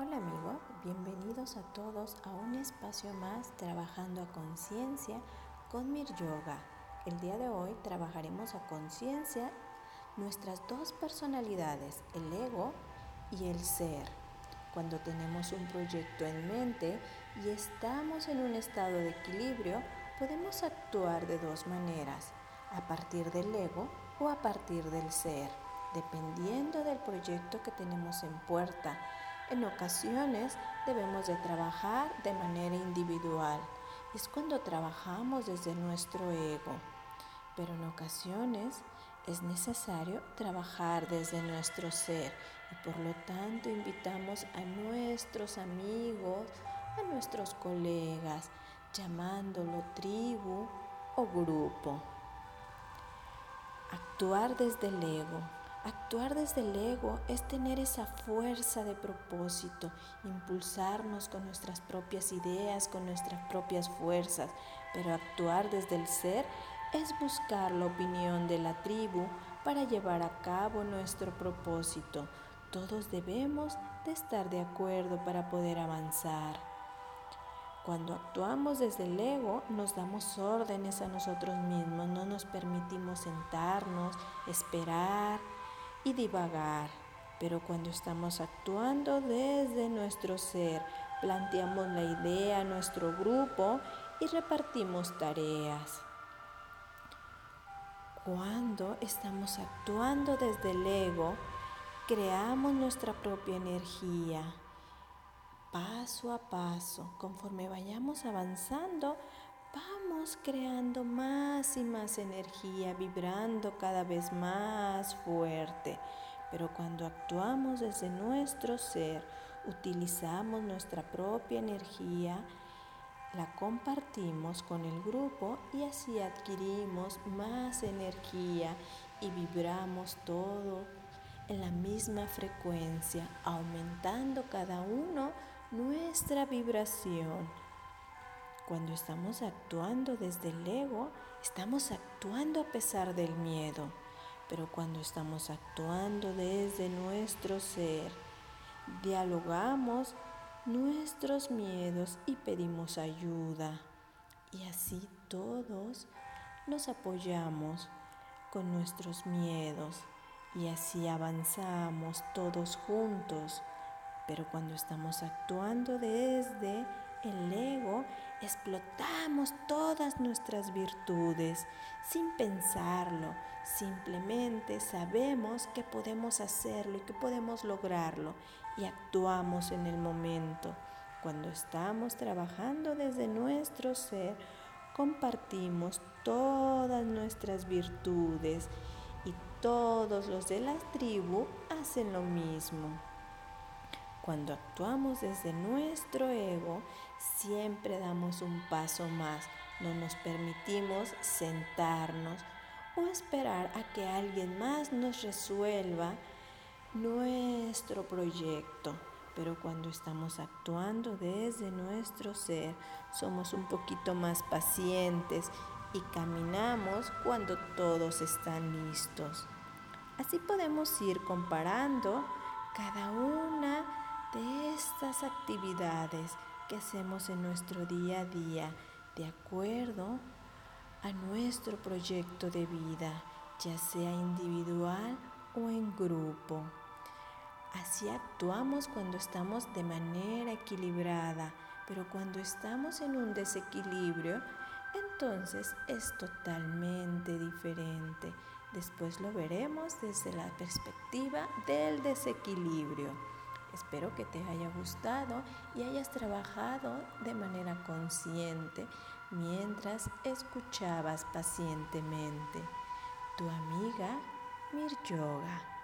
Hola amigo, bienvenidos a todos a un espacio más trabajando a conciencia con Mir Yoga. El día de hoy trabajaremos a conciencia nuestras dos personalidades, el ego y el ser. Cuando tenemos un proyecto en mente y estamos en un estado de equilibrio, podemos actuar de dos maneras, a partir del ego o a partir del ser, dependiendo del proyecto que tenemos en puerta en ocasiones debemos de trabajar de manera individual. Es cuando trabajamos desde nuestro ego. Pero en ocasiones es necesario trabajar desde nuestro ser y por lo tanto invitamos a nuestros amigos, a nuestros colegas, llamándolo tribu o grupo. Actuar desde el ego Actuar desde el ego es tener esa fuerza de propósito, impulsarnos con nuestras propias ideas, con nuestras propias fuerzas, pero actuar desde el ser es buscar la opinión de la tribu para llevar a cabo nuestro propósito. Todos debemos de estar de acuerdo para poder avanzar. Cuando actuamos desde el ego, nos damos órdenes a nosotros mismos, no nos permitimos sentarnos, esperar, divagar. Pero cuando estamos actuando desde nuestro ser, planteamos la idea a nuestro grupo y repartimos tareas. Cuando estamos actuando desde el ego, creamos nuestra propia energía. Paso a paso, conforme vayamos avanzando, vamos creando más y más energía, vibrando cada vez más fuerte. Pero cuando actuamos desde nuestro ser, utilizamos nuestra propia energía, la compartimos con el grupo y así adquirimos más energía y vibramos todo en la misma frecuencia, aumentando cada uno nuestra vibración. Cuando estamos actuando desde el ego, estamos actuando a pesar del miedo. Pero cuando estamos actuando desde nuestro ser, dialogamos nuestros miedos y pedimos ayuda. Y así todos nos apoyamos con nuestros miedos y así avanzamos todos juntos. Pero cuando estamos actuando desde el ego, explotamos todas nuestras virtudes sin pensarlo. Simplemente sabemos que podemos hacerlo y que podemos lograrlo y actuamos en el momento. Cuando estamos trabajando desde nuestro ser, compartimos todas nuestras virtudes y todos los de la tribu hacen lo mismo. Cuando actuamos desde nuestro ego, siempre damos un paso más. No nos permitimos sentarnos o esperar a que alguien más nos resuelva nuestro proyecto. Pero cuando estamos actuando desde nuestro ser, somos un poquito más pacientes y caminamos cuando todos están listos. Así podemos ir comparando cada una de estas actividades que hacemos en nuestro día a día de acuerdo a nuestro proyecto de vida, ya sea individual o en grupo. Así actuamos cuando estamos de manera equilibrada, pero cuando estamos en un desequilibrio, entonces es totalmente diferente. Después lo veremos desde la perspectiva del desequilibrio. Espero que te haya gustado y hayas trabajado de manera consciente mientras escuchabas pacientemente. Tu amiga Mir Yoga.